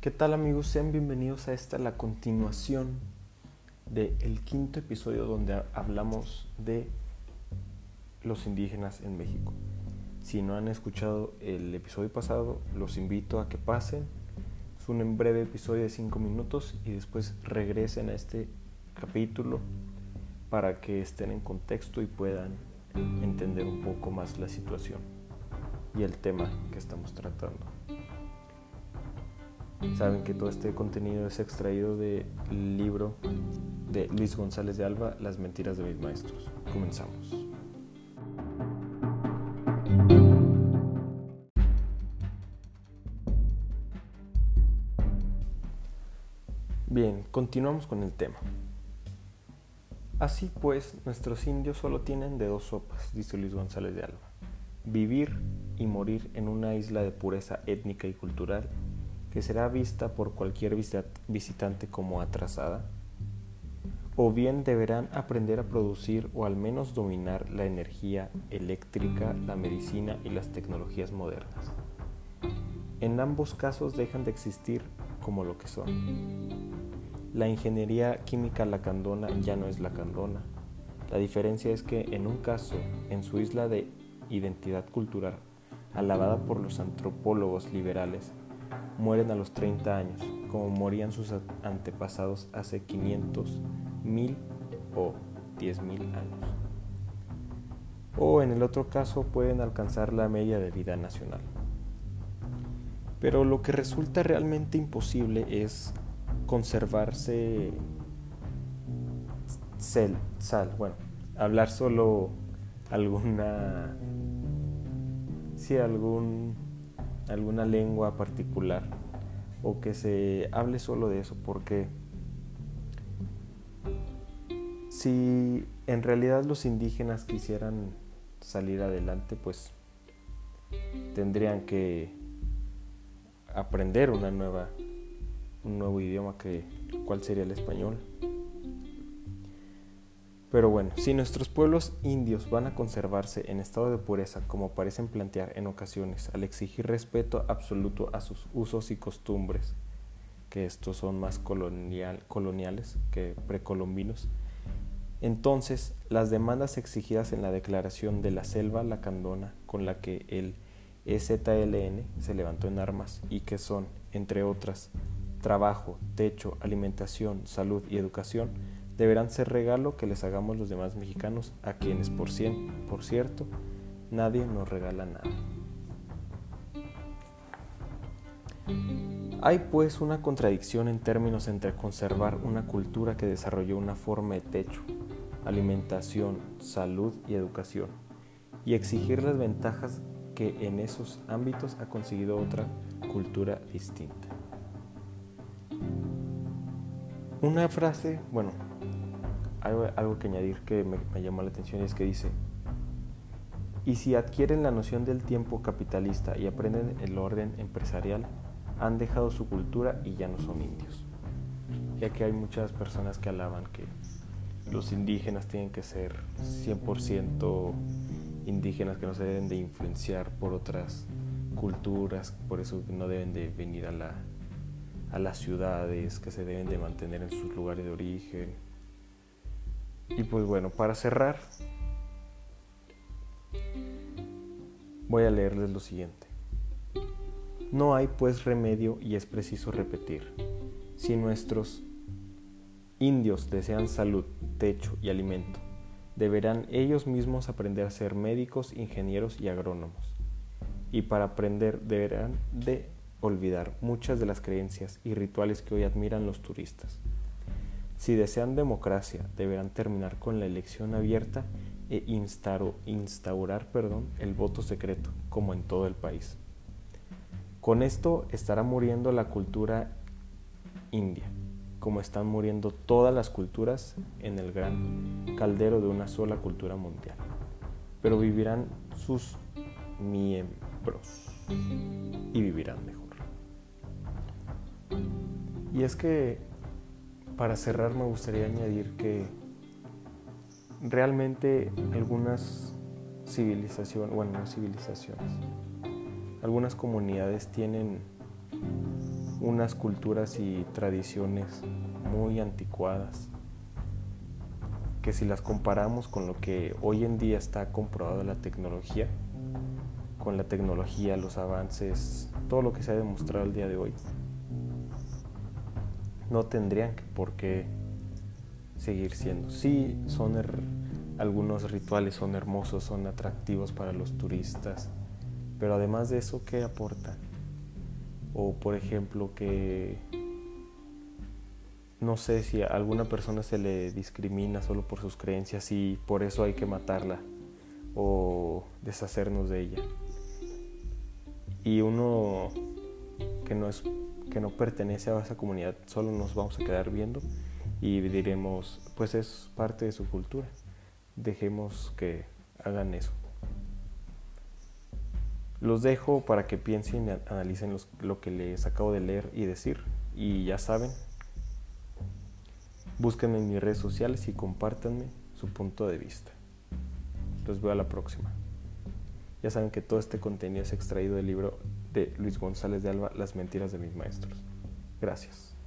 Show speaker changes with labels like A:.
A: ¿Qué tal amigos? Sean bienvenidos a esta, la continuación del quinto episodio donde hablamos de los indígenas en México. Si no han escuchado el episodio pasado, los invito a que pasen. Es un breve episodio de 5 minutos y después regresen a este capítulo para que estén en contexto y puedan entender un poco más la situación y el tema que estamos tratando. Saben que todo este contenido es extraído del libro de Luis González de Alba, Las mentiras de mis maestros. Comenzamos. Bien, continuamos con el tema. Así pues, nuestros indios solo tienen de dos sopas, dice Luis González de Alba. Vivir y morir en una isla de pureza étnica y cultural que será vista por cualquier visitante como atrasada, o bien deberán aprender a producir o al menos dominar la energía eléctrica, la medicina y las tecnologías modernas. En ambos casos dejan de existir como lo que son. La ingeniería química lacandona ya no es lacandona. La diferencia es que en un caso, en su isla de identidad cultural, alabada por los antropólogos liberales, mueren a los 30 años, como morían sus antepasados hace 500, 1000 o 10.000 años. O en el otro caso pueden alcanzar la media de vida nacional. Pero lo que resulta realmente imposible es conservarse sal, sal bueno, hablar solo alguna, si algún alguna lengua particular o que se hable solo de eso, porque si en realidad los indígenas quisieran salir adelante, pues tendrían que aprender una nueva un nuevo idioma que cuál sería el español pero bueno, si nuestros pueblos indios van a conservarse en estado de pureza como parecen plantear en ocasiones al exigir respeto absoluto a sus usos y costumbres, que estos son más colonial, coloniales que precolombinos, entonces las demandas exigidas en la declaración de la selva lacandona con la que el EZLN se levantó en armas y que son, entre otras, trabajo, techo, alimentación, salud y educación, deberán ser regalo que les hagamos los demás mexicanos, a quienes, por, por cierto, nadie nos regala nada. Hay pues una contradicción en términos entre conservar una cultura que desarrolló una forma de techo, alimentación, salud y educación, y exigir las ventajas que en esos ámbitos ha conseguido otra cultura distinta. Una frase, bueno, algo, que añadir que me, me llamó la atención es que dice, y si adquieren la noción del tiempo capitalista y aprenden el orden empresarial, han dejado su cultura y ya no son indios. Ya que hay muchas personas que alaban que los indígenas tienen que ser 100% indígenas, que no se deben de influenciar por otras culturas, por eso no deben de venir a, la, a las ciudades, que se deben de mantener en sus lugares de origen y pues bueno, para cerrar, voy a leerles lo siguiente. No hay pues remedio y es preciso repetir. Si nuestros indios desean salud, techo y alimento, deberán ellos mismos aprender a ser médicos, ingenieros y agrónomos. Y para aprender deberán de olvidar muchas de las creencias y rituales que hoy admiran los turistas. Si desean democracia, deberán terminar con la elección abierta e instaurar perdón, el voto secreto, como en todo el país. Con esto estará muriendo la cultura india, como están muriendo todas las culturas en el gran caldero de una sola cultura mundial. Pero vivirán sus miembros y vivirán mejor. Y es que para cerrar me gustaría añadir que realmente algunas civilizaciones, bueno, no civilizaciones, algunas comunidades tienen unas culturas y tradiciones muy anticuadas que si las comparamos con lo que hoy en día está comprobado la tecnología, con la tecnología, los avances, todo lo que se ha demostrado el día de hoy, no tendrían por qué seguir siendo. Sí, algunos rituales son hermosos, son atractivos para los turistas, pero además de eso, ¿qué aportan? O por ejemplo, que no sé si a alguna persona se le discrimina solo por sus creencias y por eso hay que matarla o deshacernos de ella. Y uno que no es que no pertenece a esa comunidad, solo nos vamos a quedar viendo y diremos, pues es parte de su cultura. Dejemos que hagan eso. Los dejo para que piensen y analicen lo que les acabo de leer y decir. Y ya saben, búsquenme en mis redes sociales y compártanme su punto de vista. Los veo a la próxima. Ya saben que todo este contenido es extraído del libro de Luis González de Alba, Las mentiras de mis maestros. Gracias.